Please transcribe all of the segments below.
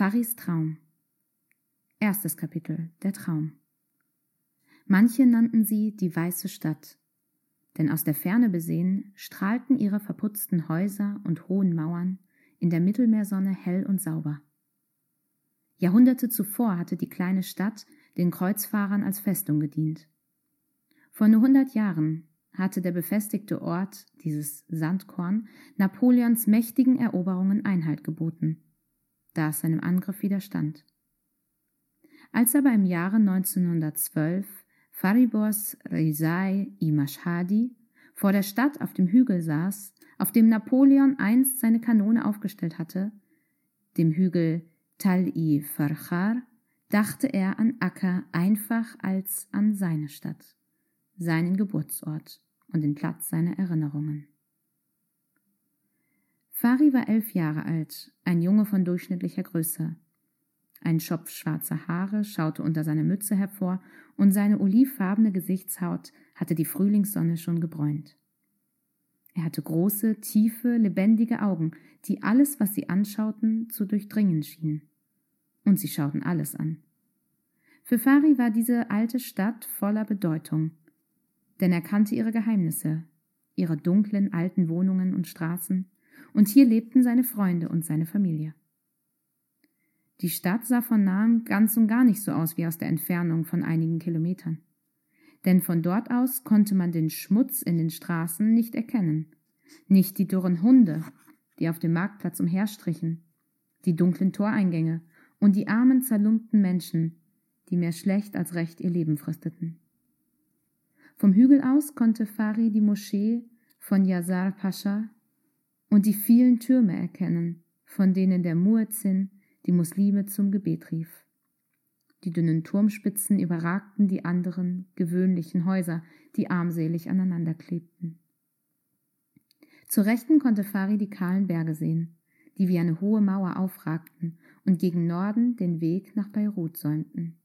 Faris Traum. Erstes Kapitel Der Traum. Manche nannten sie die weiße Stadt, denn aus der Ferne besehen strahlten ihre verputzten Häuser und hohen Mauern in der Mittelmeersonne hell und sauber. Jahrhunderte zuvor hatte die kleine Stadt den Kreuzfahrern als Festung gedient. Vor nur hundert Jahren hatte der befestigte Ort, dieses Sandkorn, Napoleons mächtigen Eroberungen Einhalt geboten, da es seinem Angriff widerstand. Als aber im Jahre 1912 Faribos Rezai i Mashhadi vor der Stadt auf dem Hügel saß, auf dem Napoleon einst seine Kanone aufgestellt hatte, dem Hügel Tal-i Farchar, dachte er an Akka einfach als an seine Stadt, seinen Geburtsort und den Platz seiner Erinnerungen. Fari war elf Jahre alt, ein Junge von durchschnittlicher Größe. Ein Schopf schwarzer Haare schaute unter seiner Mütze hervor und seine olivfarbene Gesichtshaut hatte die Frühlingssonne schon gebräunt. Er hatte große, tiefe, lebendige Augen, die alles, was sie anschauten, zu durchdringen schienen. Und sie schauten alles an. Für Fari war diese alte Stadt voller Bedeutung, denn er kannte ihre Geheimnisse, ihre dunklen alten Wohnungen und Straßen, und hier lebten seine Freunde und seine Familie. Die Stadt sah von nahem ganz und gar nicht so aus wie aus der Entfernung von einigen Kilometern. Denn von dort aus konnte man den Schmutz in den Straßen nicht erkennen, nicht die dürren Hunde, die auf dem Marktplatz umherstrichen, die dunklen Toreingänge und die armen, zerlumpten Menschen, die mehr schlecht als recht ihr Leben fristeten. Vom Hügel aus konnte Fari die Moschee von Yazar Pascha und die vielen Türme erkennen, von denen der Muezzin die Muslime zum Gebet rief. Die dünnen Turmspitzen überragten die anderen gewöhnlichen Häuser, die armselig aneinander klebten. Zur Rechten konnte Fari die kahlen Berge sehen, die wie eine hohe Mauer aufragten und gegen Norden den Weg nach Beirut säumten.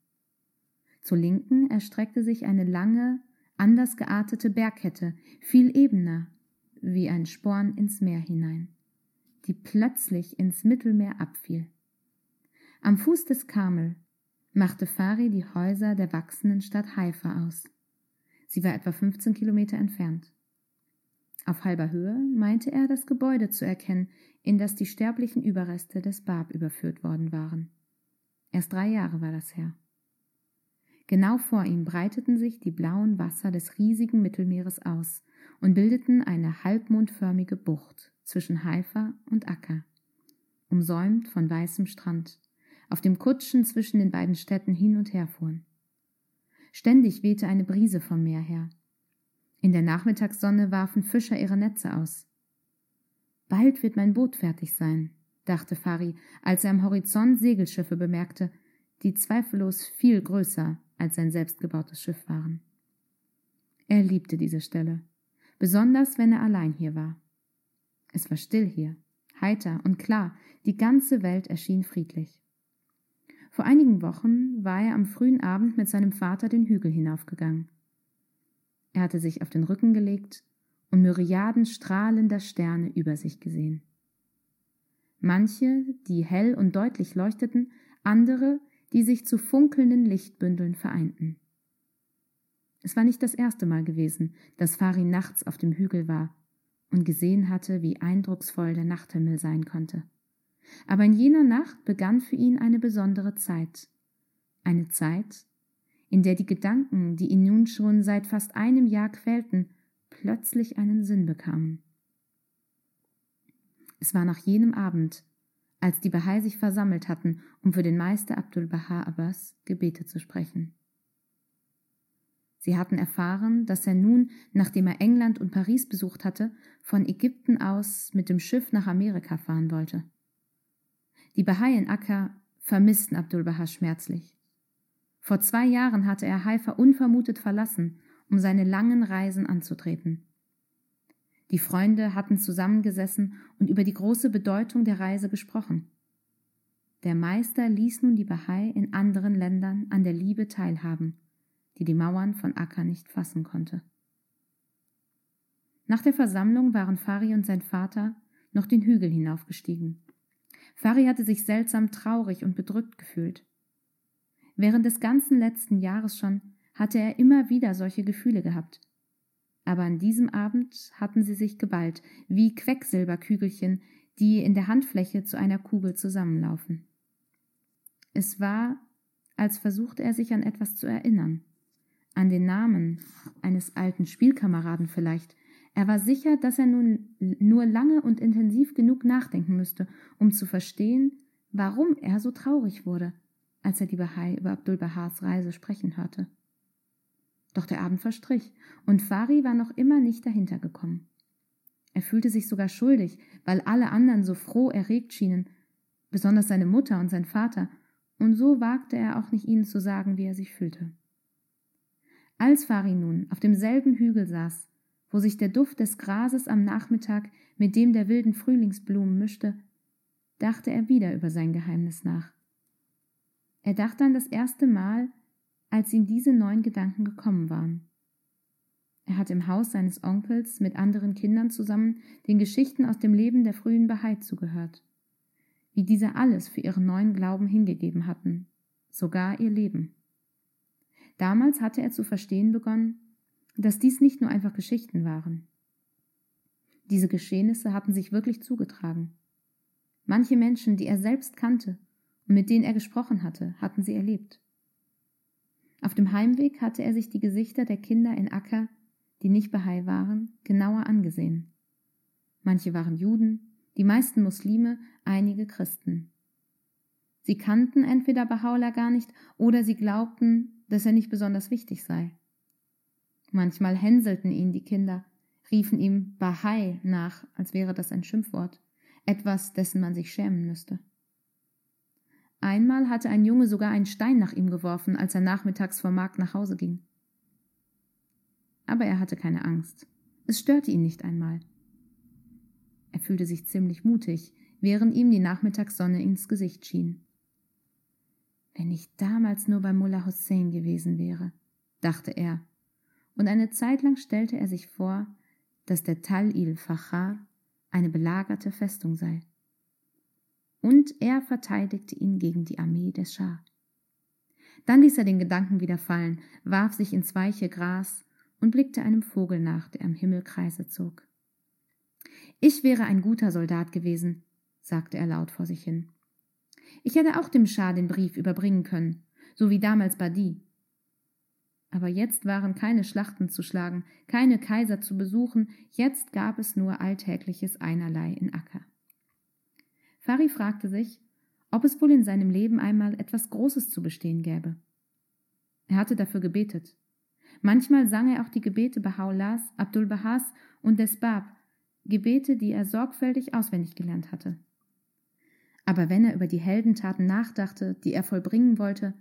Zur Linken erstreckte sich eine lange, anders geartete Bergkette, viel ebener, wie ein Sporn ins Meer hinein, die plötzlich ins Mittelmeer abfiel. Am Fuß des Karmel machte Fari die Häuser der wachsenden Stadt Haifa aus. Sie war etwa 15 Kilometer entfernt. Auf halber Höhe meinte er das Gebäude zu erkennen, in das die sterblichen Überreste des Bab überführt worden waren. Erst drei Jahre war das her. Genau vor ihm breiteten sich die blauen Wasser des riesigen Mittelmeeres aus und bildeten eine halbmondförmige Bucht zwischen Haifa und Akka, umsäumt von weißem Strand, auf dem Kutschen zwischen den beiden Städten hin und her fuhren. Ständig wehte eine Brise vom Meer her. In der Nachmittagssonne warfen Fischer ihre Netze aus. Bald wird mein Boot fertig sein, dachte Fari, als er am Horizont Segelschiffe bemerkte, die zweifellos viel größer als sein selbstgebautes Schiff waren. Er liebte diese Stelle, besonders wenn er allein hier war. Es war still hier, heiter und klar, die ganze Welt erschien friedlich. Vor einigen Wochen war er am frühen Abend mit seinem Vater den Hügel hinaufgegangen. Er hatte sich auf den Rücken gelegt und Myriaden strahlender Sterne über sich gesehen. Manche, die hell und deutlich leuchteten, andere, die sich zu funkelnden Lichtbündeln vereinten. Es war nicht das erste Mal gewesen, dass Fari nachts auf dem Hügel war und gesehen hatte, wie eindrucksvoll der Nachthimmel sein konnte. Aber in jener Nacht begann für ihn eine besondere Zeit. Eine Zeit, in der die Gedanken, die ihn nun schon seit fast einem Jahr quälten, plötzlich einen Sinn bekamen. Es war nach jenem Abend, als die Bahai sich versammelt hatten, um für den Meister Abdul Baha Abbas Gebete zu sprechen. Sie hatten erfahren, dass er nun, nachdem er England und Paris besucht hatte, von Ägypten aus mit dem Schiff nach Amerika fahren wollte. Die Bahai in Akka vermissten Abdul Baha schmerzlich. Vor zwei Jahren hatte er Haifa unvermutet verlassen, um seine langen Reisen anzutreten. Die Freunde hatten zusammengesessen und über die große Bedeutung der Reise gesprochen. Der Meister ließ nun die Bahai in anderen Ländern an der Liebe teilhaben, die die Mauern von Akka nicht fassen konnte. Nach der Versammlung waren Fari und sein Vater noch den Hügel hinaufgestiegen. Fari hatte sich seltsam traurig und bedrückt gefühlt. Während des ganzen letzten Jahres schon hatte er immer wieder solche Gefühle gehabt. Aber an diesem Abend hatten sie sich geballt, wie Quecksilberkügelchen, die in der Handfläche zu einer Kugel zusammenlaufen. Es war, als versuchte er sich an etwas zu erinnern, an den Namen eines alten Spielkameraden vielleicht. Er war sicher, dass er nun nur lange und intensiv genug nachdenken müsste, um zu verstehen, warum er so traurig wurde, als er die Bahai über Abdul Bahars Reise sprechen hörte. Doch der Abend verstrich, und Fari war noch immer nicht dahinter gekommen. Er fühlte sich sogar schuldig, weil alle anderen so froh erregt schienen, besonders seine Mutter und sein Vater, und so wagte er auch nicht ihnen zu sagen, wie er sich fühlte. Als Fari nun auf demselben Hügel saß, wo sich der Duft des Grases am Nachmittag mit dem der wilden Frühlingsblumen mischte, dachte er wieder über sein Geheimnis nach. Er dachte an das erste Mal, als ihm diese neuen Gedanken gekommen waren. Er hat im Haus seines Onkels mit anderen Kindern zusammen den Geschichten aus dem Leben der frühen Bahai zugehört, wie diese alles für ihren neuen Glauben hingegeben hatten, sogar ihr Leben. Damals hatte er zu verstehen begonnen, dass dies nicht nur einfach Geschichten waren. Diese Geschehnisse hatten sich wirklich zugetragen. Manche Menschen, die er selbst kannte und mit denen er gesprochen hatte, hatten sie erlebt. Auf dem Heimweg hatte er sich die Gesichter der Kinder in Acker die nicht Bahai waren, genauer angesehen. Manche waren Juden, die meisten Muslime, einige Christen. Sie kannten entweder Bahá'u'lláh gar nicht oder sie glaubten, dass er nicht besonders wichtig sei. Manchmal hänselten ihn die Kinder, riefen ihm Bahai nach, als wäre das ein Schimpfwort, etwas, dessen man sich schämen müsste. Einmal hatte ein Junge sogar einen Stein nach ihm geworfen, als er nachmittags vom Markt nach Hause ging aber er hatte keine Angst. Es störte ihn nicht einmal. Er fühlte sich ziemlich mutig, während ihm die Nachmittagssonne ins Gesicht schien. Wenn ich damals nur bei Mullah Hussein gewesen wäre, dachte er, und eine Zeit lang stellte er sich vor, dass der Tal il-Fachar eine belagerte Festung sei. Und er verteidigte ihn gegen die Armee des Schah. Dann ließ er den Gedanken wieder fallen, warf sich ins weiche Gras und blickte einem Vogel nach, der am Himmel Kreise zog. Ich wäre ein guter Soldat gewesen, sagte er laut vor sich hin. Ich hätte auch dem Schah den Brief überbringen können, so wie damals Badi. Aber jetzt waren keine Schlachten zu schlagen, keine Kaiser zu besuchen, jetzt gab es nur alltägliches Einerlei in Acker. Fari fragte sich, ob es wohl in seinem Leben einmal etwas Großes zu bestehen gäbe. Er hatte dafür gebetet. Manchmal sang er auch die Gebete Baha'u'llahs, Abdul Bahas und des Bab, Gebete, die er sorgfältig auswendig gelernt hatte. Aber wenn er über die Heldentaten nachdachte, die er vollbringen wollte,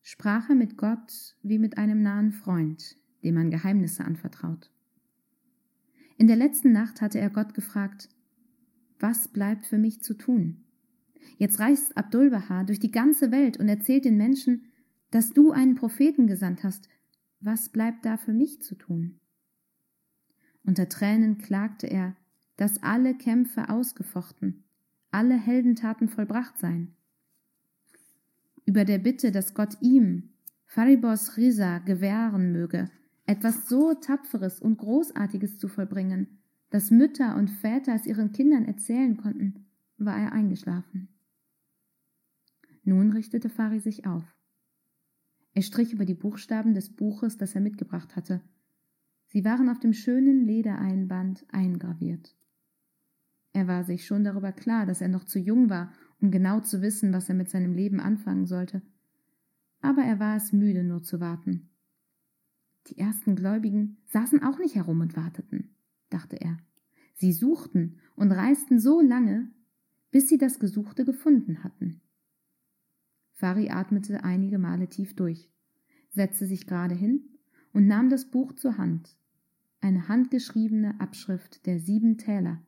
sprach er mit Gott wie mit einem nahen Freund, dem man Geheimnisse anvertraut. In der letzten Nacht hatte er Gott gefragt, was bleibt für mich zu tun? Jetzt reist Abdul Baha durch die ganze Welt und erzählt den Menschen, dass du einen Propheten gesandt hast, was bleibt da für mich zu tun? Unter Tränen klagte er, dass alle Kämpfe ausgefochten, alle Heldentaten vollbracht seien. Über der Bitte, dass Gott ihm, Faribos Risa, gewähren möge, etwas so Tapferes und Großartiges zu vollbringen, dass Mütter und Väter es ihren Kindern erzählen konnten, war er eingeschlafen. Nun richtete Fari sich auf. Er strich über die Buchstaben des Buches, das er mitgebracht hatte. Sie waren auf dem schönen Ledereinband eingraviert. Er war sich schon darüber klar, dass er noch zu jung war, um genau zu wissen, was er mit seinem Leben anfangen sollte. Aber er war es müde, nur zu warten. Die ersten Gläubigen saßen auch nicht herum und warteten, dachte er. Sie suchten und reisten so lange, bis sie das Gesuchte gefunden hatten. Fari atmete einige Male tief durch, setzte sich gerade hin und nahm das Buch zur Hand, eine handgeschriebene Abschrift der sieben Täler,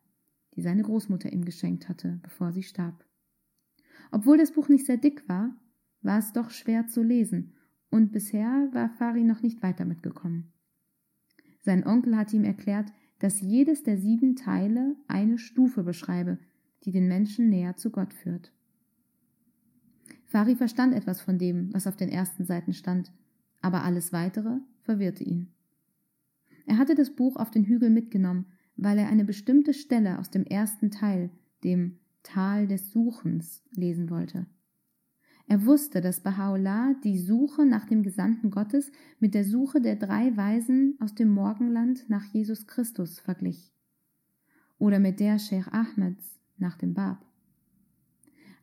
die seine Großmutter ihm geschenkt hatte, bevor sie starb. Obwohl das Buch nicht sehr dick war, war es doch schwer zu lesen, und bisher war Fari noch nicht weiter mitgekommen. Sein Onkel hatte ihm erklärt, dass jedes der sieben Teile eine Stufe beschreibe, die den Menschen näher zu Gott führt. Fari verstand etwas von dem, was auf den ersten Seiten stand, aber alles weitere verwirrte ihn. Er hatte das Buch auf den Hügel mitgenommen, weil er eine bestimmte Stelle aus dem ersten Teil, dem Tal des Suchens, lesen wollte. Er wusste, dass Baha'u'llah die Suche nach dem Gesandten Gottes mit der Suche der drei Weisen aus dem Morgenland nach Jesus Christus verglich. Oder mit der Sheikh Ahmeds nach dem Bab.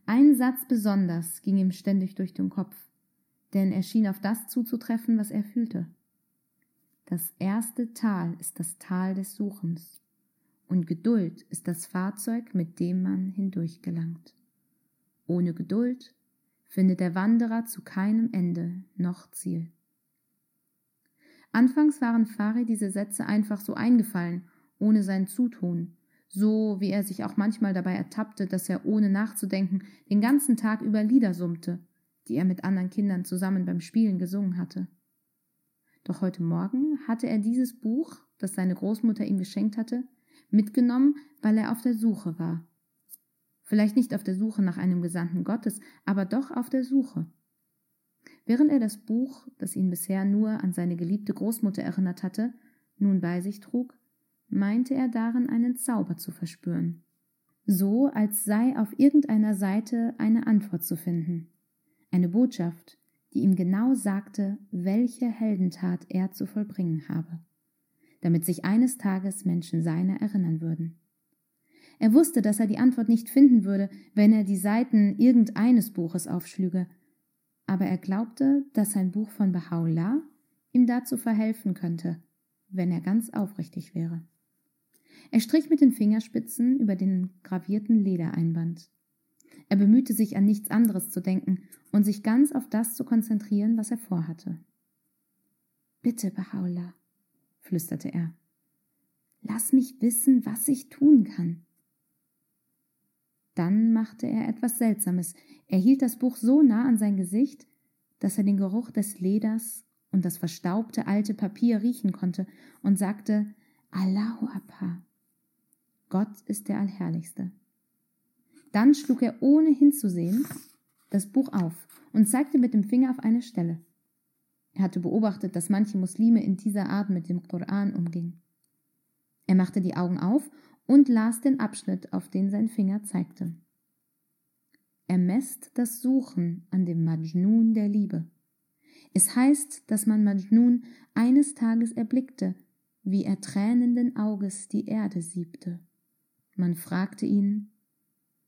Ein Satz besonders ging ihm ständig durch den Kopf, denn er schien auf das zuzutreffen, was er fühlte. Das erste Tal ist das Tal des Suchens, und Geduld ist das Fahrzeug, mit dem man hindurchgelangt. Ohne Geduld findet der Wanderer zu keinem Ende noch Ziel. Anfangs waren Fari diese Sätze einfach so eingefallen, ohne sein Zutun, so wie er sich auch manchmal dabei ertappte, dass er ohne nachzudenken den ganzen Tag über Lieder summte, die er mit anderen Kindern zusammen beim Spielen gesungen hatte. Doch heute Morgen hatte er dieses Buch, das seine Großmutter ihm geschenkt hatte, mitgenommen, weil er auf der Suche war Vielleicht nicht auf der Suche nach einem Gesandten Gottes, aber doch auf der Suche. Während er das Buch, das ihn bisher nur an seine geliebte Großmutter erinnert hatte, nun bei sich trug, meinte er darin einen Zauber zu verspüren. So, als sei auf irgendeiner Seite eine Antwort zu finden. Eine Botschaft, die ihm genau sagte, welche Heldentat er zu vollbringen habe, damit sich eines Tages Menschen seiner erinnern würden. Er wusste, dass er die Antwort nicht finden würde, wenn er die Seiten irgendeines Buches aufschlüge, aber er glaubte, dass sein Buch von Baha'u'llah ihm dazu verhelfen könnte, wenn er ganz aufrichtig wäre. Er strich mit den Fingerspitzen über den gravierten Ledereinband. Er bemühte sich an nichts anderes zu denken und sich ganz auf das zu konzentrieren, was er vorhatte. Bitte, Baha'u'llah, flüsterte er, lass mich wissen, was ich tun kann. Dann machte er etwas Seltsames. Er hielt das Buch so nah an sein Gesicht, dass er den Geruch des Leders und das verstaubte alte Papier riechen konnte und sagte Allahu Akbar. Gott ist der Allherrlichste. Dann schlug er ohne hinzusehen das Buch auf und zeigte mit dem Finger auf eine Stelle. Er hatte beobachtet, dass manche Muslime in dieser Art mit dem Koran umgingen. Er machte die Augen auf und las den Abschnitt, auf den sein Finger zeigte. Er messt das Suchen an dem Majnun der Liebe. Es heißt, dass man Majnun eines Tages erblickte, wie er tränenden Auges die Erde siebte. Man fragte ihn,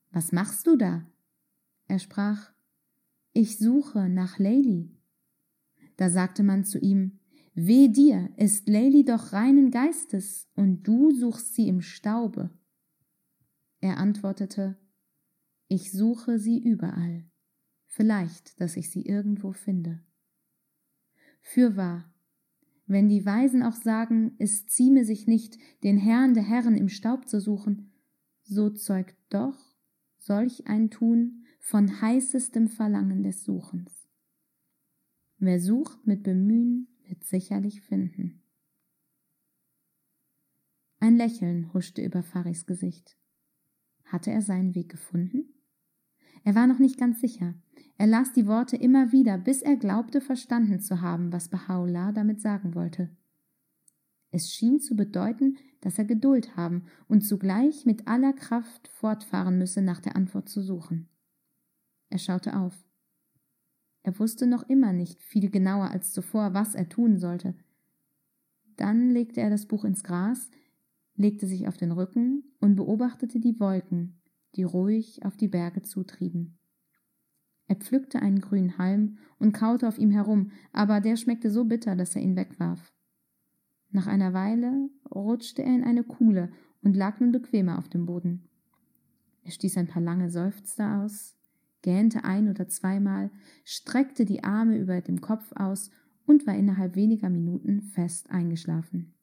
Was machst du da? Er sprach, Ich suche nach Leili. Da sagte man zu ihm, Weh dir, ist Leili doch reinen Geistes, und du suchst sie im Staube. Er antwortete, Ich suche sie überall, vielleicht, dass ich sie irgendwo finde. Fürwahr, wenn die Weisen auch sagen, es zieme sich nicht, den Herrn der Herren im Staub zu suchen, so zeugt doch solch ein Tun von heißestem Verlangen des Suchens. Wer sucht mit Bemühen, wird sicherlich finden. Ein Lächeln huschte über Faris Gesicht. Hatte er seinen Weg gefunden? Er war noch nicht ganz sicher. Er las die Worte immer wieder, bis er glaubte verstanden zu haben, was Baha'u'llah damit sagen wollte. Es schien zu bedeuten, dass er Geduld haben und zugleich mit aller Kraft fortfahren müsse, nach der Antwort zu suchen. Er schaute auf. Er wusste noch immer nicht viel genauer als zuvor, was er tun sollte. Dann legte er das Buch ins Gras, legte sich auf den Rücken und beobachtete die Wolken, die ruhig auf die Berge zutrieben. Er pflückte einen grünen Halm und kaute auf ihm herum, aber der schmeckte so bitter, dass er ihn wegwarf. Nach einer Weile rutschte er in eine Kuhle und lag nun bequemer auf dem Boden. Er stieß ein paar lange Seufzer aus, gähnte ein oder zweimal, streckte die Arme über dem Kopf aus und war innerhalb weniger Minuten fest eingeschlafen.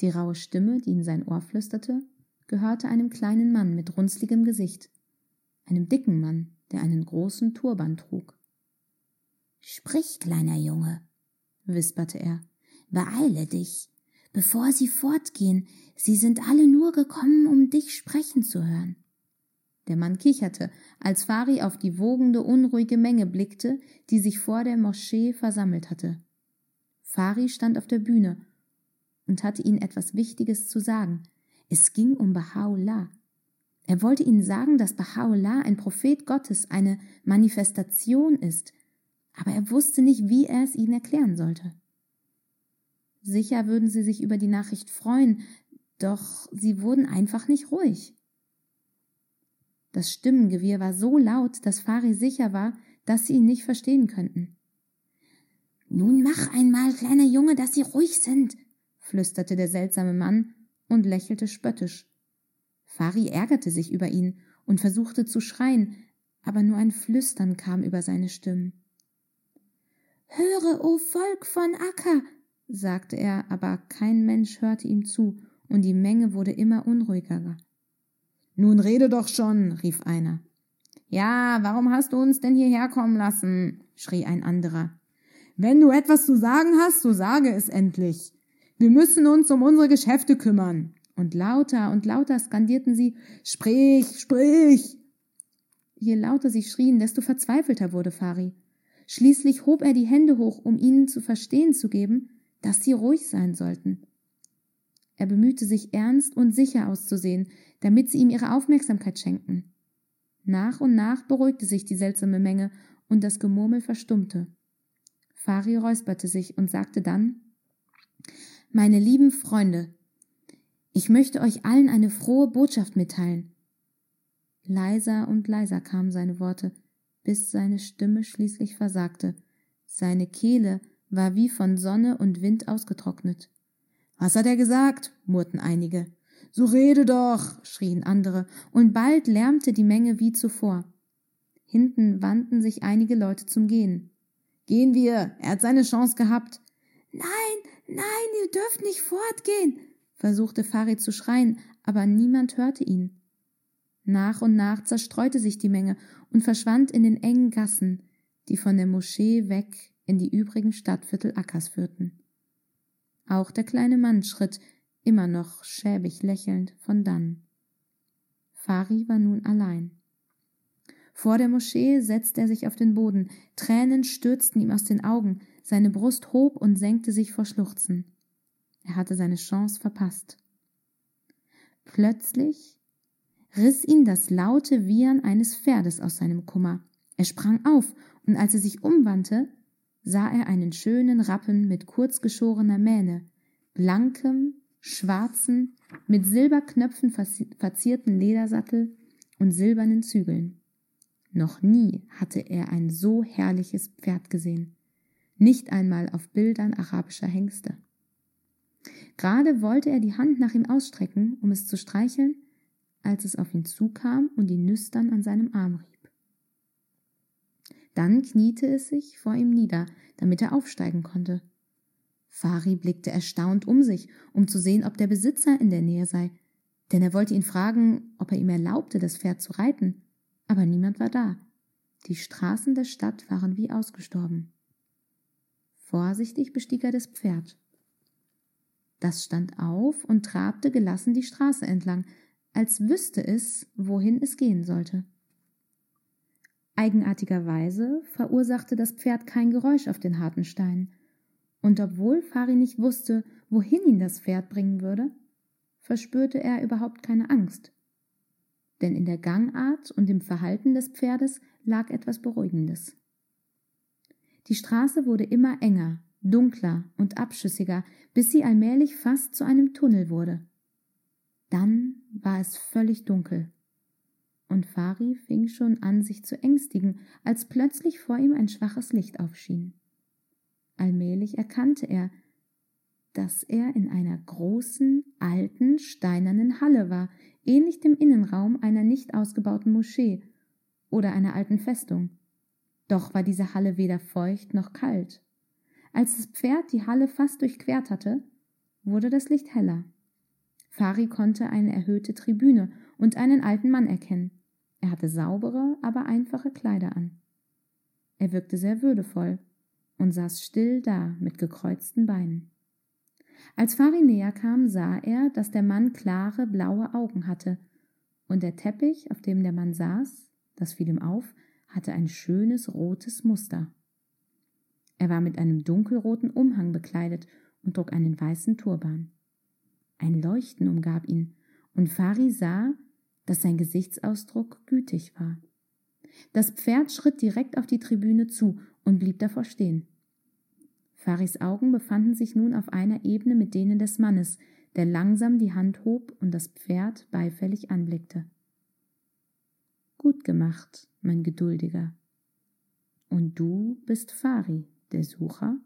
Die raue Stimme, die in sein Ohr flüsterte, gehörte einem kleinen Mann mit runzligem Gesicht, einem dicken Mann, der einen großen Turban trug. Sprich, kleiner Junge, wisperte er, beeile dich, bevor sie fortgehen. Sie sind alle nur gekommen, um dich sprechen zu hören. Der Mann kicherte, als Fari auf die wogende, unruhige Menge blickte, die sich vor der Moschee versammelt hatte. Fari stand auf der Bühne und hatte ihnen etwas Wichtiges zu sagen. Es ging um Baha'u'llah. Er wollte ihnen sagen, dass Baha'u'llah ein Prophet Gottes, eine Manifestation ist, aber er wusste nicht, wie er es ihnen erklären sollte. Sicher würden sie sich über die Nachricht freuen, doch sie wurden einfach nicht ruhig. Das Stimmengewirr war so laut, dass Fari sicher war, dass sie ihn nicht verstehen könnten. Nun mach einmal, kleiner Junge, dass sie ruhig sind, flüsterte der seltsame Mann und lächelte spöttisch. Fari ärgerte sich über ihn und versuchte zu schreien, aber nur ein Flüstern kam über seine Stimmen. Höre, o Volk von Akka, sagte er, aber kein Mensch hörte ihm zu, und die Menge wurde immer unruhiger. Nun rede doch schon, rief einer. Ja, warum hast du uns denn hierher kommen lassen? schrie ein anderer. Wenn du etwas zu sagen hast, so sage es endlich. Wir müssen uns um unsere Geschäfte kümmern. Und lauter und lauter skandierten sie Sprich, sprich. Je lauter sie schrien, desto verzweifelter wurde Fari. Schließlich hob er die Hände hoch, um ihnen zu verstehen zu geben, dass sie ruhig sein sollten. Er bemühte sich ernst und sicher auszusehen, damit sie ihm ihre Aufmerksamkeit schenkten. Nach und nach beruhigte sich die seltsame Menge und das Gemurmel verstummte. Fari räusperte sich und sagte dann Meine lieben Freunde, ich möchte euch allen eine frohe Botschaft mitteilen. Leiser und leiser kamen seine Worte, bis seine Stimme schließlich versagte. Seine Kehle war wie von Sonne und Wind ausgetrocknet. Was hat er gesagt? murrten einige. So rede doch, schrien andere, und bald lärmte die Menge wie zuvor. Hinten wandten sich einige Leute zum Gehen. Gehen wir, er hat seine Chance gehabt. Nein, nein, ihr dürft nicht fortgehen, versuchte Farid zu schreien, aber niemand hörte ihn. Nach und nach zerstreute sich die Menge und verschwand in den engen Gassen, die von der Moschee weg in die übrigen Stadtviertel Akkas führten. Auch der kleine Mann schritt, immer noch schäbig lächelnd, von dann. Fari war nun allein. Vor der Moschee setzte er sich auf den Boden, Tränen stürzten ihm aus den Augen, seine Brust hob und senkte sich vor Schluchzen. Er hatte seine Chance verpasst. Plötzlich riss ihn das laute Wiehern eines Pferdes aus seinem Kummer. Er sprang auf, und als er sich umwandte, sah er einen schönen Rappen mit kurzgeschorener Mähne, blankem, schwarzen, mit Silberknöpfen verzierten Ledersattel und silbernen Zügeln. Noch nie hatte er ein so herrliches Pferd gesehen, nicht einmal auf Bildern arabischer Hengste. Gerade wollte er die Hand nach ihm ausstrecken, um es zu streicheln, als es auf ihn zukam und ihn nüstern an seinem Arm rieb. Dann kniete es sich vor ihm nieder, damit er aufsteigen konnte. Fari blickte erstaunt um sich, um zu sehen, ob der Besitzer in der Nähe sei, denn er wollte ihn fragen, ob er ihm erlaubte, das Pferd zu reiten, aber niemand war da. Die Straßen der Stadt waren wie ausgestorben. Vorsichtig bestieg er das Pferd. Das stand auf und trabte gelassen die Straße entlang, als wüsste es, wohin es gehen sollte. Eigenartigerweise verursachte das Pferd kein Geräusch auf den harten Steinen, und obwohl Fari nicht wusste, wohin ihn das Pferd bringen würde, verspürte er überhaupt keine Angst. Denn in der Gangart und im Verhalten des Pferdes lag etwas Beruhigendes. Die Straße wurde immer enger, dunkler und abschüssiger, bis sie allmählich fast zu einem Tunnel wurde. Dann war es völlig dunkel. Und Fari fing schon an, sich zu ängstigen, als plötzlich vor ihm ein schwaches Licht aufschien. Allmählich erkannte er, dass er in einer großen, alten, steinernen Halle war, ähnlich dem Innenraum einer nicht ausgebauten Moschee oder einer alten Festung. Doch war diese Halle weder feucht noch kalt. Als das Pferd die Halle fast durchquert hatte, wurde das Licht heller. Fari konnte eine erhöhte Tribüne und einen alten Mann erkennen. Er hatte saubere, aber einfache Kleider an. Er wirkte sehr würdevoll und saß still da mit gekreuzten Beinen. Als Fari näher kam, sah er, dass der Mann klare, blaue Augen hatte, und der Teppich, auf dem der Mann saß, das fiel ihm auf, hatte ein schönes rotes Muster. Er war mit einem dunkelroten Umhang bekleidet und trug einen weißen Turban. Ein Leuchten umgab ihn, und Fari sah, dass sein Gesichtsausdruck gütig war. Das Pferd schritt direkt auf die Tribüne zu und blieb davor stehen. Faris Augen befanden sich nun auf einer Ebene mit denen des Mannes, der langsam die Hand hob und das Pferd beifällig anblickte. Gut gemacht, mein Geduldiger. Und du bist Fari, der Sucher?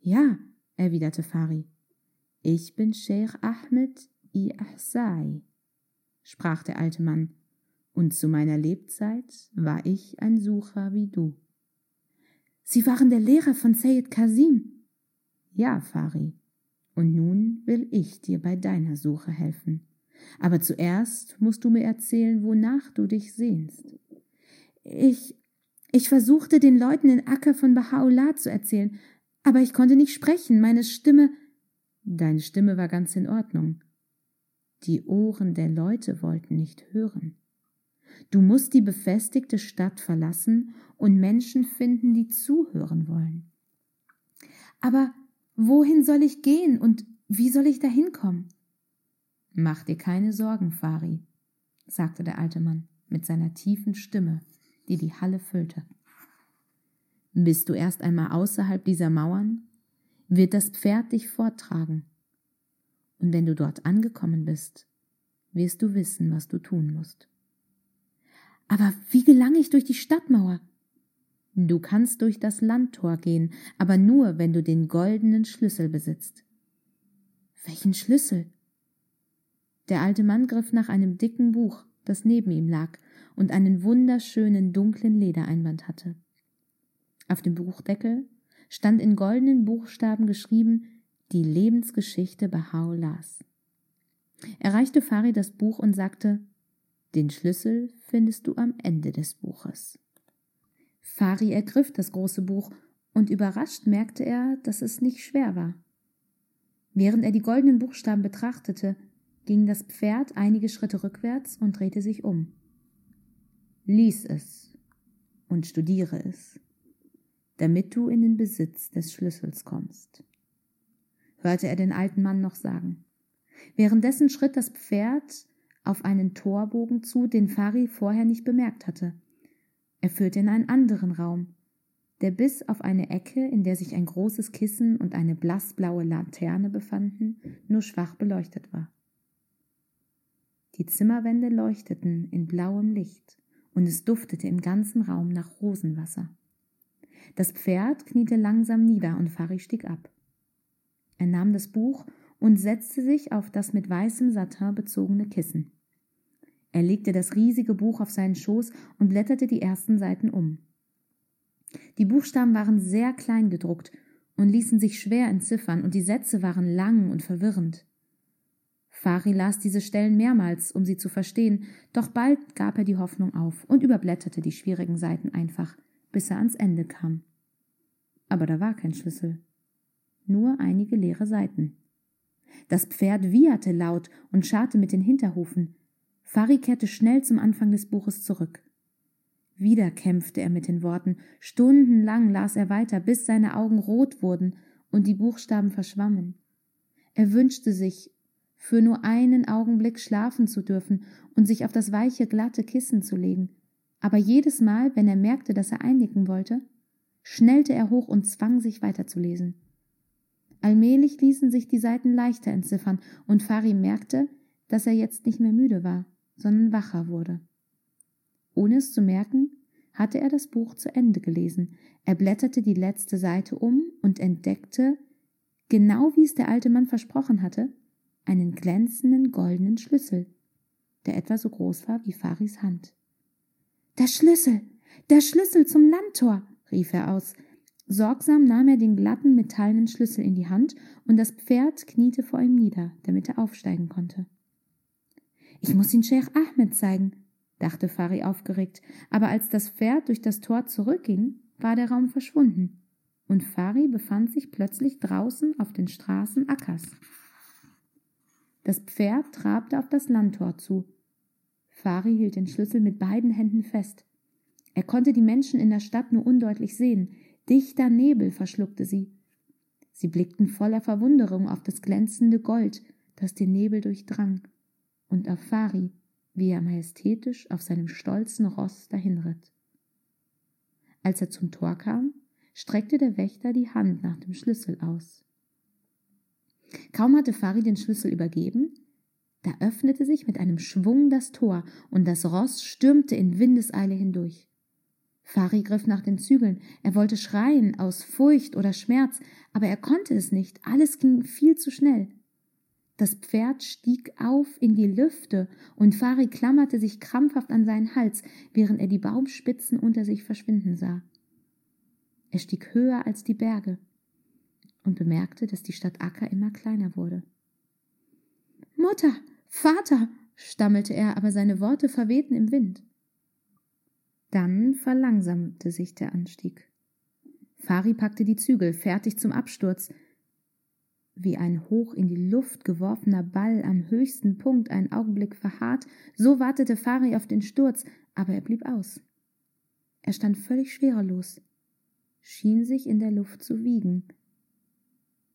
Ja, erwiderte Fari. Ich bin Sheikh Ahmed i Ahsai, sprach der alte Mann, und zu meiner Lebzeit war ich ein Sucher wie du. Sie waren der Lehrer von Sayyid Kasim. Ja, Fari. Und nun will ich dir bei deiner Suche helfen. Aber zuerst musst du mir erzählen, wonach du dich sehnst. Ich, ich versuchte den Leuten in Acker von Baha'u'llah zu erzählen, aber ich konnte nicht sprechen, meine Stimme Deine Stimme war ganz in Ordnung. Die Ohren der Leute wollten nicht hören. Du musst die befestigte Stadt verlassen und Menschen finden, die zuhören wollen. Aber wohin soll ich gehen und wie soll ich dahin kommen? Mach dir keine Sorgen, Fari, sagte der alte Mann mit seiner tiefen Stimme, die die Halle füllte. Bist du erst einmal außerhalb dieser Mauern, wird das Pferd dich forttragen. Und wenn du dort angekommen bist, wirst du wissen, was du tun musst. Aber wie gelange ich durch die Stadtmauer? Du kannst durch das Landtor gehen, aber nur, wenn du den goldenen Schlüssel besitzt. Welchen Schlüssel? Der alte Mann griff nach einem dicken Buch, das neben ihm lag und einen wunderschönen dunklen Ledereinband hatte. Auf dem Buchdeckel stand in goldenen Buchstaben geschrieben die Lebensgeschichte Baha'u'llahs. Er reichte Farid das Buch und sagte, den Schlüssel findest du am Ende des Buches. Fari ergriff das große Buch und überrascht merkte er, dass es nicht schwer war. Während er die goldenen Buchstaben betrachtete, ging das Pferd einige Schritte rückwärts und drehte sich um. Lies es und studiere es damit du in den Besitz des Schlüssels kommst. Hörte er den alten Mann noch sagen. Währenddessen schritt das Pferd auf einen Torbogen zu, den Fari vorher nicht bemerkt hatte. Er führte in einen anderen Raum, der bis auf eine Ecke, in der sich ein großes Kissen und eine blassblaue Laterne befanden, nur schwach beleuchtet war. Die Zimmerwände leuchteten in blauem Licht, und es duftete im ganzen Raum nach Rosenwasser. Das Pferd kniete langsam nieder und Fari stieg ab. Er nahm das Buch und setzte sich auf das mit weißem Satin bezogene Kissen. Er legte das riesige Buch auf seinen Schoß und blätterte die ersten Seiten um. Die Buchstaben waren sehr klein gedruckt und ließen sich schwer entziffern, und die Sätze waren lang und verwirrend. Fari las diese Stellen mehrmals, um sie zu verstehen, doch bald gab er die Hoffnung auf und überblätterte die schwierigen Seiten einfach, bis er ans Ende kam. Aber da war kein Schlüssel. Nur einige leere Seiten. Das Pferd wieherte laut und scharrte mit den Hinterhufen. Fari kehrte schnell zum Anfang des Buches zurück. Wieder kämpfte er mit den Worten, stundenlang las er weiter, bis seine Augen rot wurden und die Buchstaben verschwammen. Er wünschte sich, für nur einen Augenblick schlafen zu dürfen und sich auf das weiche, glatte Kissen zu legen, aber jedes Mal, wenn er merkte, dass er einnicken wollte, schnellte er hoch und zwang sich weiterzulesen. Allmählich ließen sich die Seiten leichter entziffern, und Fari merkte, dass er jetzt nicht mehr müde war, sondern wacher wurde. Ohne es zu merken, hatte er das Buch zu Ende gelesen. Er blätterte die letzte Seite um und entdeckte, genau wie es der alte Mann versprochen hatte, einen glänzenden goldenen Schlüssel, der etwa so groß war wie Faris Hand. Der Schlüssel, der Schlüssel zum Landtor, rief er aus. Sorgsam nahm er den glatten metallenen Schlüssel in die Hand, und das Pferd kniete vor ihm nieder, damit er aufsteigen konnte. Ich muss ihn Sheikh Ahmed zeigen, dachte Fari aufgeregt, aber als das Pferd durch das Tor zurückging, war der Raum verschwunden, und Fari befand sich plötzlich draußen auf den Straßen Ackers. Das Pferd trabte auf das Landtor zu. Fari hielt den Schlüssel mit beiden Händen fest. Er konnte die Menschen in der Stadt nur undeutlich sehen. Dichter Nebel verschluckte sie. Sie blickten voller Verwunderung auf das glänzende Gold, das den Nebel durchdrang, und auf Fari, wie er majestätisch auf seinem stolzen Ross dahinritt. Als er zum Tor kam, streckte der Wächter die Hand nach dem Schlüssel aus. Kaum hatte Fari den Schlüssel übergeben, da öffnete sich mit einem Schwung das Tor und das Ross stürmte in Windeseile hindurch. Fari griff nach den Zügeln, er wollte schreien aus Furcht oder Schmerz, aber er konnte es nicht, alles ging viel zu schnell. Das Pferd stieg auf in die Lüfte und Fari klammerte sich krampfhaft an seinen Hals, während er die Baumspitzen unter sich verschwinden sah. Er stieg höher als die Berge und bemerkte, dass die Stadt Acker immer kleiner wurde. Mutter, Vater, stammelte er, aber seine Worte verwehten im Wind. Dann verlangsamte sich der Anstieg. Fari packte die Zügel, fertig zum Absturz. Wie ein hoch in die Luft geworfener Ball am höchsten Punkt einen Augenblick verharrt, so wartete Fari auf den Sturz, aber er blieb aus. Er stand völlig schwerelos, schien sich in der Luft zu wiegen.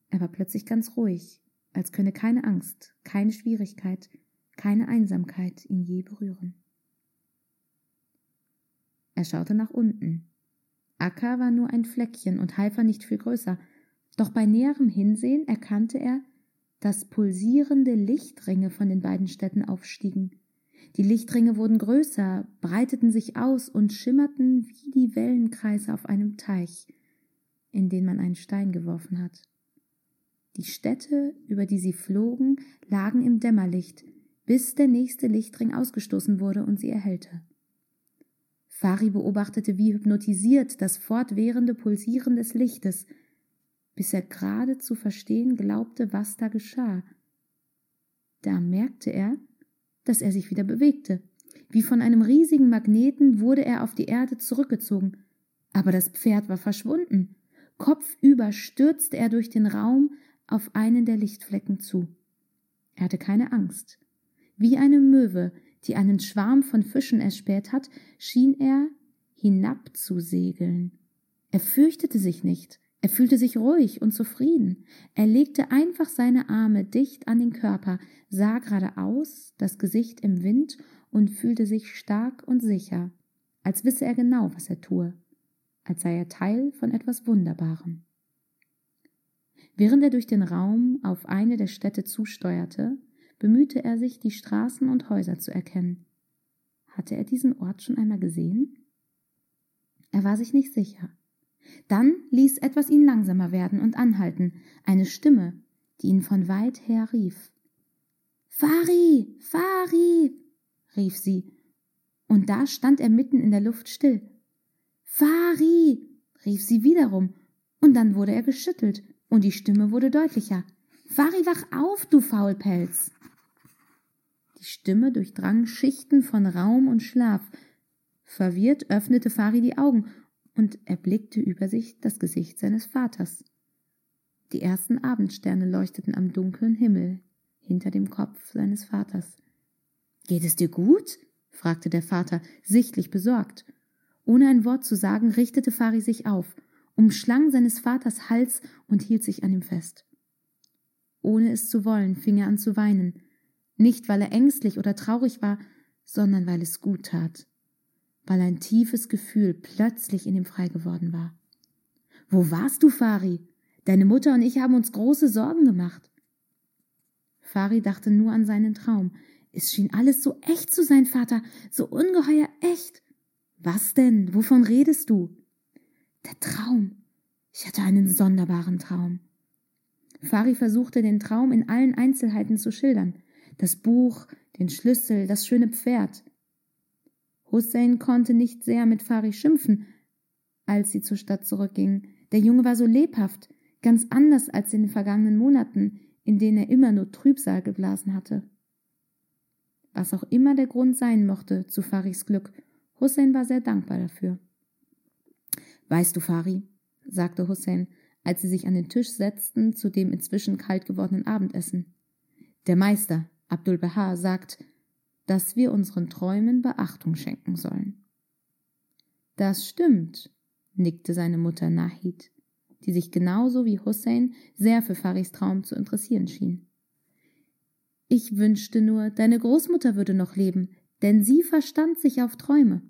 Er war plötzlich ganz ruhig, als könne keine Angst, keine Schwierigkeit, keine Einsamkeit ihn je berühren. Er schaute nach unten. Acker war nur ein Fleckchen und Haifa nicht viel größer, doch bei näherem Hinsehen erkannte er, dass pulsierende Lichtringe von den beiden Städten aufstiegen. Die Lichtringe wurden größer, breiteten sich aus und schimmerten wie die Wellenkreise auf einem Teich, in den man einen Stein geworfen hat. Die Städte, über die sie flogen, lagen im Dämmerlicht, bis der nächste Lichtring ausgestoßen wurde und sie erhellte. Fari beobachtete wie hypnotisiert das fortwährende Pulsieren des Lichtes, bis er gerade zu verstehen glaubte, was da geschah. Da merkte er, dass er sich wieder bewegte. Wie von einem riesigen Magneten wurde er auf die Erde zurückgezogen, aber das Pferd war verschwunden. Kopfüber stürzte er durch den Raum auf einen der Lichtflecken zu. Er hatte keine Angst. Wie eine Möwe, die einen Schwarm von Fischen erspäht hat, schien er hinabzusegeln. Er fürchtete sich nicht, er fühlte sich ruhig und zufrieden. Er legte einfach seine Arme dicht an den Körper, sah geradeaus, das Gesicht im Wind und fühlte sich stark und sicher, als wisse er genau, was er tue, als sei er Teil von etwas Wunderbarem. Während er durch den Raum auf eine der Städte zusteuerte, bemühte er sich, die Straßen und Häuser zu erkennen. Hatte er diesen Ort schon einmal gesehen? Er war sich nicht sicher. Dann ließ etwas ihn langsamer werden und anhalten, eine Stimme, die ihn von weit her rief. Fari, Fari, rief sie, und da stand er mitten in der Luft still. Fari, rief sie wiederum, und dann wurde er geschüttelt, und die Stimme wurde deutlicher. Fari, wach auf, du Faulpelz! Die Stimme durchdrang Schichten von Raum und Schlaf. Verwirrt öffnete Fari die Augen und erblickte über sich das Gesicht seines Vaters. Die ersten Abendsterne leuchteten am dunklen Himmel hinter dem Kopf seines Vaters. Geht es dir gut? fragte der Vater, sichtlich besorgt. Ohne ein Wort zu sagen, richtete Fari sich auf, umschlang seines Vaters Hals und hielt sich an ihm fest. Ohne es zu wollen, fing er an zu weinen, nicht weil er ängstlich oder traurig war, sondern weil es gut tat weil ein tiefes Gefühl plötzlich in ihm frei geworden war. Wo warst du, Fari? Deine Mutter und ich haben uns große Sorgen gemacht. Fari dachte nur an seinen Traum. Es schien alles so echt zu sein, Vater, so ungeheuer echt. Was denn? Wovon redest du? Der Traum. Ich hatte einen sonderbaren Traum. Fari versuchte den Traum in allen Einzelheiten zu schildern. Das Buch, den Schlüssel, das schöne Pferd. Hussein konnte nicht sehr mit Fari schimpfen, als sie zur Stadt zurückgingen. Der Junge war so lebhaft, ganz anders als in den vergangenen Monaten, in denen er immer nur Trübsal geblasen hatte. Was auch immer der Grund sein mochte zu Faris Glück, Hussein war sehr dankbar dafür. Weißt du, Fari, sagte Hussein, als sie sich an den Tisch setzten zu dem inzwischen kalt gewordenen Abendessen. Der Meister, Abdul Bahar, sagt, dass wir unseren Träumen Beachtung schenken sollen. Das stimmt, nickte seine Mutter Nahid, die sich genauso wie Hussein sehr für Faris Traum zu interessieren schien. Ich wünschte nur, deine Großmutter würde noch leben, denn sie verstand sich auf Träume.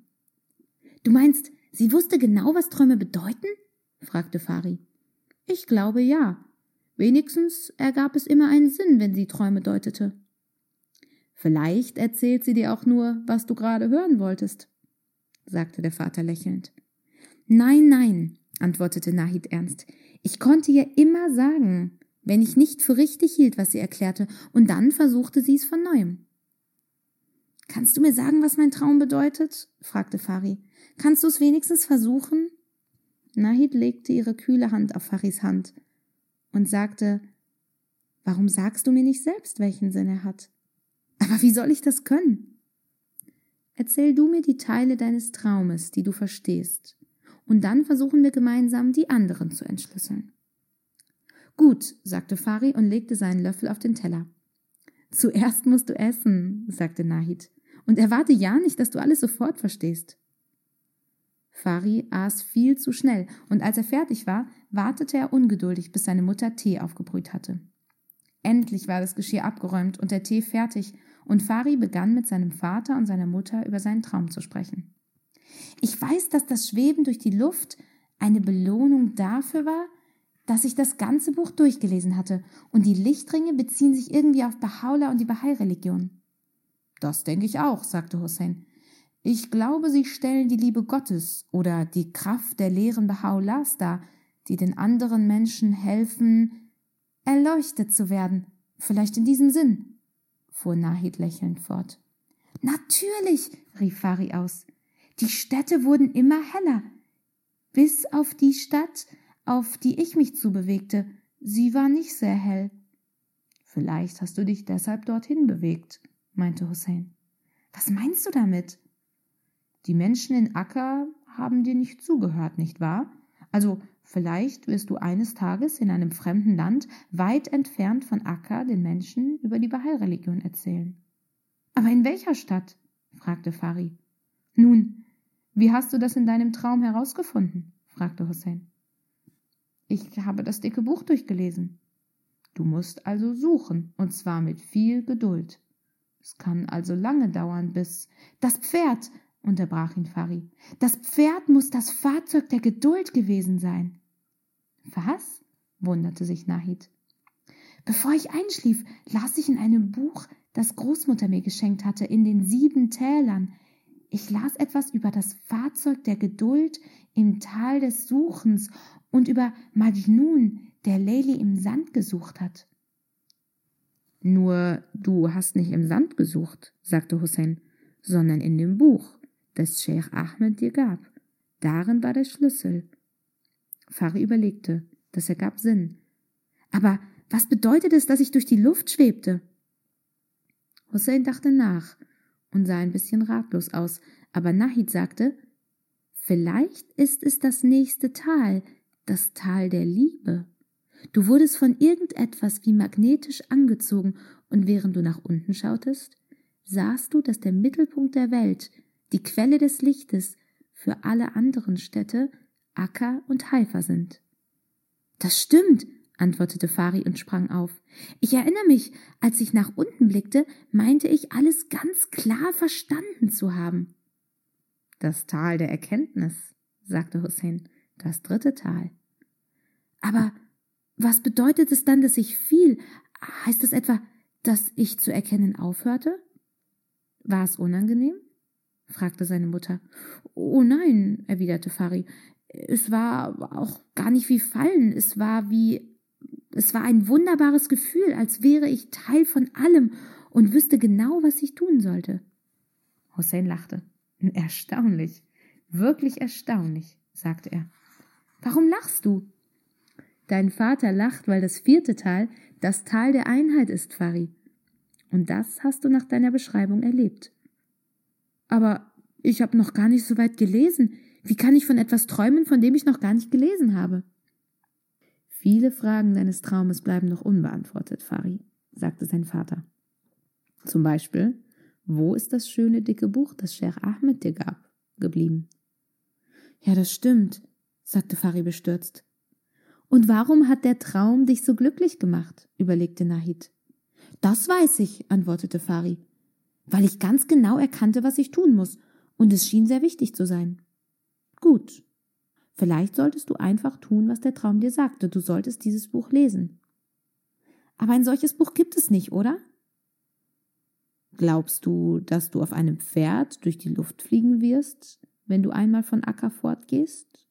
Du meinst, sie wusste genau, was Träume bedeuten? fragte Fari. Ich glaube ja. Wenigstens ergab es immer einen Sinn, wenn sie Träume deutete. Vielleicht erzählt sie dir auch nur, was du gerade hören wolltest, sagte der Vater lächelnd. Nein, nein, antwortete Nahid ernst. Ich konnte ihr immer sagen, wenn ich nicht für richtig hielt, was sie erklärte, und dann versuchte sie es von neuem. Kannst du mir sagen, was mein Traum bedeutet? fragte Fari. Kannst du es wenigstens versuchen? Nahid legte ihre kühle Hand auf Faris Hand und sagte, Warum sagst du mir nicht selbst, welchen Sinn er hat? Aber wie soll ich das können? Erzähl du mir die Teile deines Traumes, die du verstehst, und dann versuchen wir gemeinsam, die anderen zu entschlüsseln. Gut, sagte Fari und legte seinen Löffel auf den Teller. Zuerst musst du essen, sagte Nahid, und erwarte ja nicht, dass du alles sofort verstehst. Fari aß viel zu schnell, und als er fertig war, wartete er ungeduldig, bis seine Mutter Tee aufgebrüht hatte. Endlich war das Geschirr abgeräumt und der Tee fertig, und Fari begann mit seinem Vater und seiner Mutter über seinen Traum zu sprechen. Ich weiß, dass das Schweben durch die Luft eine Belohnung dafür war, dass ich das ganze Buch durchgelesen hatte, und die Lichtringe beziehen sich irgendwie auf Bahá'u'lláh und die Bahai-Religion. Das denke ich auch, sagte Hussein. Ich glaube, sie stellen die Liebe Gottes oder die Kraft der leeren Baha'u'llahs dar, die den anderen Menschen helfen, erleuchtet zu werden. Vielleicht in diesem Sinn, fuhr Nahid lächelnd fort. Natürlich, rief Fari aus. Die Städte wurden immer heller, bis auf die Stadt, auf die ich mich zubewegte. Sie war nicht sehr hell. Vielleicht hast du dich deshalb dorthin bewegt, meinte Hussein. Was meinst du damit? Die Menschen in Akka haben dir nicht zugehört, nicht wahr? Also vielleicht wirst du eines Tages in einem fremden Land weit entfernt von Akka den Menschen über die Bahai-Religion erzählen. Aber in welcher Stadt? fragte Fari. Nun, wie hast du das in deinem Traum herausgefunden? fragte Hussein. Ich habe das dicke Buch durchgelesen. Du musst also suchen, und zwar mit viel Geduld. Es kann also lange dauern, bis das Pferd, unterbrach ihn Fari. Das Pferd muss das Fahrzeug der Geduld gewesen sein. Was? wunderte sich Nahid. Bevor ich einschlief, las ich in einem Buch, das Großmutter mir geschenkt hatte, in den sieben Tälern. Ich las etwas über das Fahrzeug der Geduld im Tal des Suchens und über Majnun, der Leili im Sand gesucht hat. Nur du hast nicht im Sand gesucht, sagte Hussein, sondern in dem Buch das Sheikh Ahmed dir gab. Darin war der Schlüssel. Fari überlegte. Das ergab Sinn. Aber was bedeutet es, dass ich durch die Luft schwebte? Hussein dachte nach und sah ein bisschen ratlos aus, aber Nahid sagte, vielleicht ist es das nächste Tal, das Tal der Liebe. Du wurdest von irgendetwas wie magnetisch angezogen, und während du nach unten schautest, sahst du, dass der Mittelpunkt der Welt, die Quelle des Lichtes für alle anderen Städte Akka und Haifa sind. Das stimmt, antwortete Fari und sprang auf. Ich erinnere mich, als ich nach unten blickte, meinte ich alles ganz klar verstanden zu haben. Das Tal der Erkenntnis, sagte Hussein, das dritte Tal. Aber was bedeutet es dann, dass ich fiel? Heißt es etwa, dass ich zu erkennen aufhörte? War es unangenehm? fragte seine Mutter. Oh nein, erwiderte Fari. Es war auch gar nicht wie Fallen, es war wie es war ein wunderbares Gefühl, als wäre ich Teil von allem und wüsste genau, was ich tun sollte. Hussein lachte. Erstaunlich, wirklich erstaunlich, sagte er. Warum lachst du? Dein Vater lacht, weil das vierte Tal das Tal der Einheit ist, Fari. Und das hast du nach deiner Beschreibung erlebt. Aber ich habe noch gar nicht so weit gelesen. Wie kann ich von etwas träumen, von dem ich noch gar nicht gelesen habe? Viele Fragen deines Traumes bleiben noch unbeantwortet, Fari, sagte sein Vater. Zum Beispiel, wo ist das schöne dicke Buch, das Sheikh Ahmed dir gab, geblieben? Ja, das stimmt, sagte Fari bestürzt. Und warum hat der Traum dich so glücklich gemacht? überlegte Nahid. Das weiß ich, antwortete Fari, weil ich ganz genau erkannte, was ich tun muss, und es schien sehr wichtig zu sein. Gut. Vielleicht solltest du einfach tun, was der Traum dir sagte. Du solltest dieses Buch lesen. Aber ein solches Buch gibt es nicht, oder? Glaubst du, dass du auf einem Pferd durch die Luft fliegen wirst, wenn du einmal von Acker fortgehst?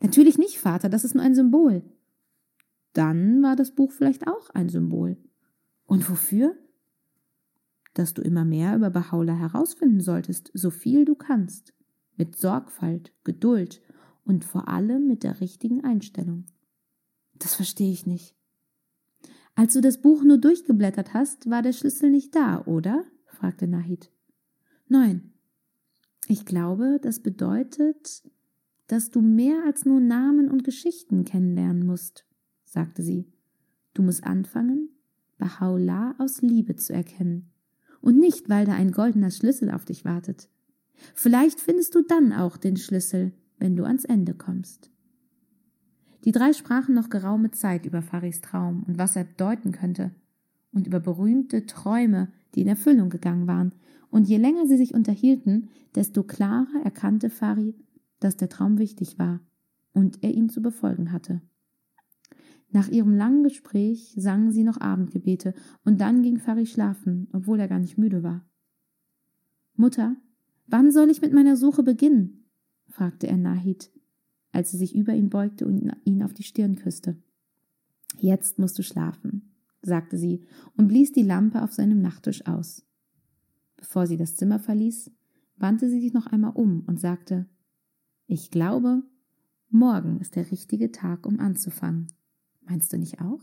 Natürlich nicht, Vater, das ist nur ein Symbol. Dann war das Buch vielleicht auch ein Symbol. Und wofür? Dass du immer mehr über Bahaula herausfinden solltest, so viel du kannst, mit Sorgfalt, Geduld und vor allem mit der richtigen Einstellung. Das verstehe ich nicht. Als du das Buch nur durchgeblättert hast, war der Schlüssel nicht da, oder? fragte Nahid. Nein. Ich glaube, das bedeutet, dass du mehr als nur Namen und Geschichten kennenlernen musst, sagte sie. Du musst anfangen, Baha'u'llah aus Liebe zu erkennen. Und nicht, weil da ein goldener Schlüssel auf dich wartet. Vielleicht findest du dann auch den Schlüssel, wenn du ans Ende kommst. Die drei sprachen noch geraume Zeit über Faris Traum und was er bedeuten könnte, und über berühmte Träume, die in Erfüllung gegangen waren, und je länger sie sich unterhielten, desto klarer erkannte Fari, dass der Traum wichtig war und er ihn zu befolgen hatte. Nach ihrem langen Gespräch sangen sie noch Abendgebete, und dann ging Fari schlafen, obwohl er gar nicht müde war. Mutter, wann soll ich mit meiner Suche beginnen? fragte er Nahid, als sie sich über ihn beugte und ihn auf die Stirn küsste. Jetzt musst du schlafen, sagte sie und blies die Lampe auf seinem Nachttisch aus. Bevor sie das Zimmer verließ, wandte sie sich noch einmal um und sagte Ich glaube, morgen ist der richtige Tag, um anzufangen. Meinst du nicht auch?